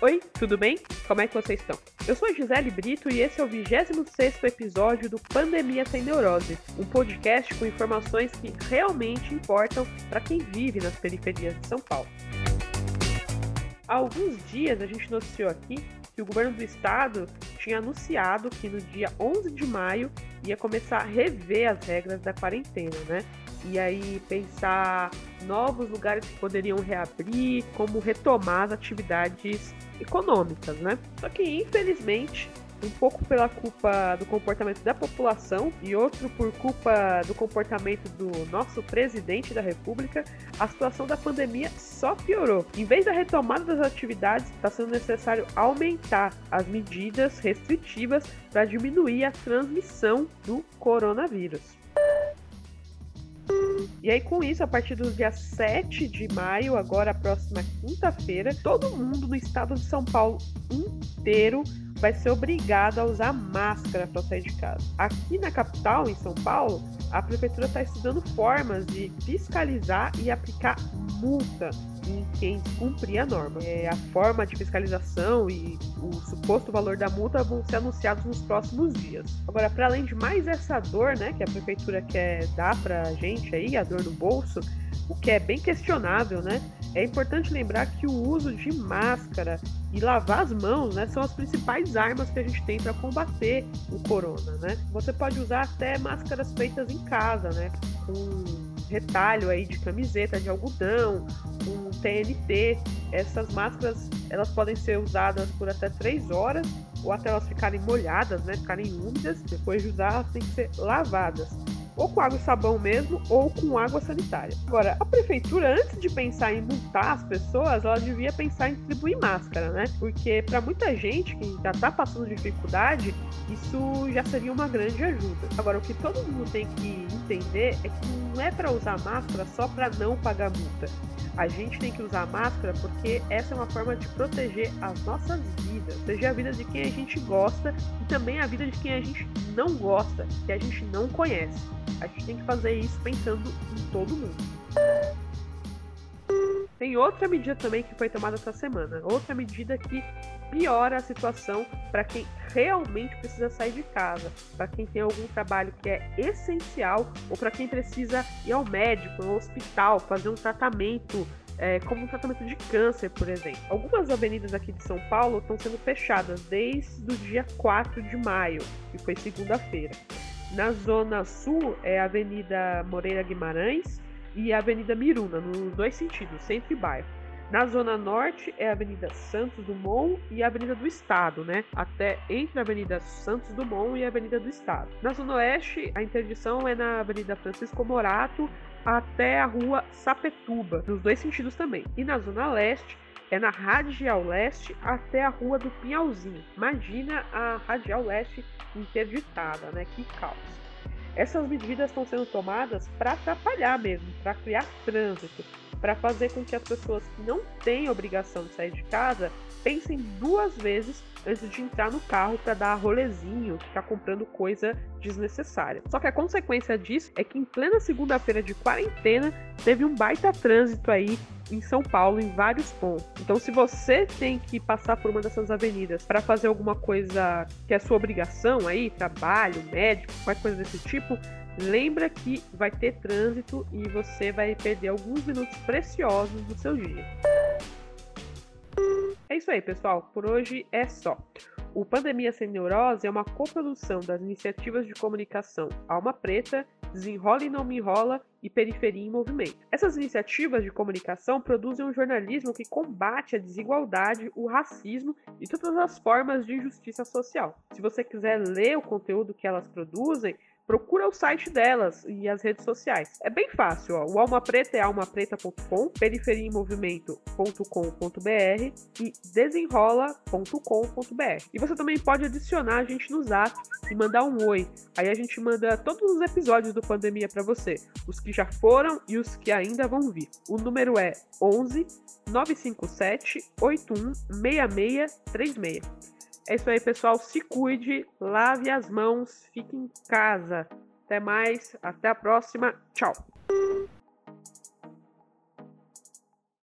Oi, tudo bem? Como é que vocês estão? Eu sou a Gisele Brito e esse é o 26 episódio do Pandemia Sem Neurose, um podcast com informações que realmente importam para quem vive nas periferias de São Paulo. Há alguns dias a gente noticiou aqui que o governo do estado tinha anunciado que no dia 11 de maio ia começar a rever as regras da quarentena, né? e aí pensar novos lugares que poderiam reabrir, como retomar as atividades econômicas, né? Só que infelizmente um pouco pela culpa do comportamento da população e outro por culpa do comportamento do nosso presidente da República, a situação da pandemia só piorou. Em vez da retomada das atividades, está sendo necessário aumentar as medidas restritivas para diminuir a transmissão do coronavírus. E aí, com isso, a partir do dia 7 de maio, agora a próxima quinta-feira, todo mundo no estado de São Paulo inteiro vai ser obrigado a usar máscara para sair de casa. Aqui na capital, em São Paulo, a prefeitura está estudando formas de fiscalizar e aplicar multa em quem cumprir a norma. É, a forma de fiscalização e o suposto valor da multa vão ser anunciados nos próximos dias. Agora, para além de mais essa dor, né, que a prefeitura quer dar para a gente aí, a dor no bolso, o que é bem questionável, né? É importante lembrar que o uso de máscara e lavar as mãos, né, são as principais armas que a gente tem para combater o corona, né? Você pode usar até máscaras feitas em casa, né, com retalho aí de camiseta de algodão, com TNT. Essas máscaras, elas podem ser usadas por até 3 horas ou até elas ficarem molhadas, né, ficarem úmidas. Depois de usar, elas têm que ser lavadas ou com água e sabão mesmo, ou com água sanitária. Agora, a prefeitura, antes de pensar em multar as pessoas, ela devia pensar em distribuir máscara, né? Porque para muita gente que já tá passando dificuldade, isso já seria uma grande ajuda. Agora, o que todo mundo tem que entender é que não é para usar máscara só para não pagar multa. A gente tem que usar máscara porque essa é uma forma de proteger as nossas vidas, proteger a vida de quem a gente gosta e também a vida de quem a gente não gosta, que a gente não conhece. A gente tem que fazer isso pensando em todo mundo. Tem outra medida também que foi tomada essa semana, outra medida que piora a situação para quem realmente precisa sair de casa, para quem tem algum trabalho que é essencial ou para quem precisa ir ao médico, ao hospital, fazer um tratamento é, como um tratamento de câncer, por exemplo. Algumas avenidas aqui de São Paulo estão sendo fechadas desde o dia 4 de maio, que foi segunda-feira. Na zona sul é a Avenida Moreira Guimarães e a Avenida Miruna, nos dois sentidos, centro e bairro. Na zona norte é a Avenida Santos Dumont e a Avenida do Estado, né? Até entre a Avenida Santos Dumont e a Avenida do Estado. Na zona oeste, a interdição é na Avenida Francisco Morato até a Rua Sapetuba, nos dois sentidos também. E na zona leste é na Radial Leste até a Rua do Pinhalzinho. Imagina a Radial Leste interditada, né? Que caos. Essas medidas estão sendo tomadas para atrapalhar mesmo, para criar trânsito, para fazer com que as pessoas que não têm obrigação de sair de casa pensem duas vezes antes de entrar no carro para dar rolezinho, ficar comprando coisa desnecessária. Só que a consequência disso é que em plena segunda-feira de quarentena teve um baita trânsito aí em São Paulo em vários pontos. Então, se você tem que passar por uma dessas avenidas para fazer alguma coisa que é sua obrigação aí, trabalho, médico, qualquer coisa desse tipo, lembra que vai ter trânsito e você vai perder alguns minutos preciosos do seu dia. Isso aí, pessoal. Por hoje é só. O Pandemia Sem Neurose é uma coprodução das iniciativas de comunicação Alma Preta, Desenrola e Não Me Enrola e Periferia em Movimento. Essas iniciativas de comunicação produzem um jornalismo que combate a desigualdade, o racismo e todas as formas de injustiça social. Se você quiser ler o conteúdo que elas produzem, procura o site delas e as redes sociais. É bem fácil, ó. O Alma Preta é almapreta.com, periferiaemmovimento.com.br e desenrola.com.br. E você também pode adicionar a gente no Zap e mandar um oi. Aí a gente manda todos os episódios do Pandemia para você, os que já foram e os que ainda vão vir. O número é 11 957 81 6636. É isso aí, pessoal. Se cuide, lave as mãos, fique em casa. Até mais, até a próxima. Tchau.